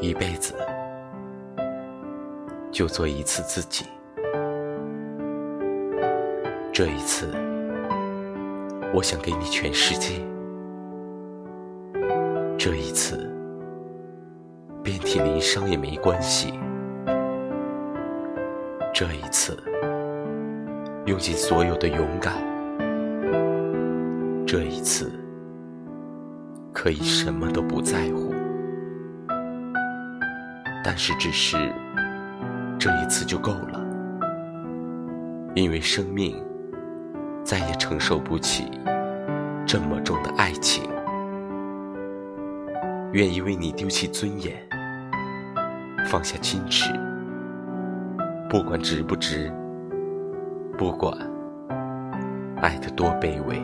一辈子就做一次自己。这一次，我想给你全世界。这一次，遍体鳞伤也没关系。这一次，用尽所有的勇敢。这一次，可以什么都不在乎。但是，只是这一次就够了，因为生命再也承受不起这么重的爱情。愿意为你丢弃尊严，放下矜持，不管值不值，不管爱得多卑微。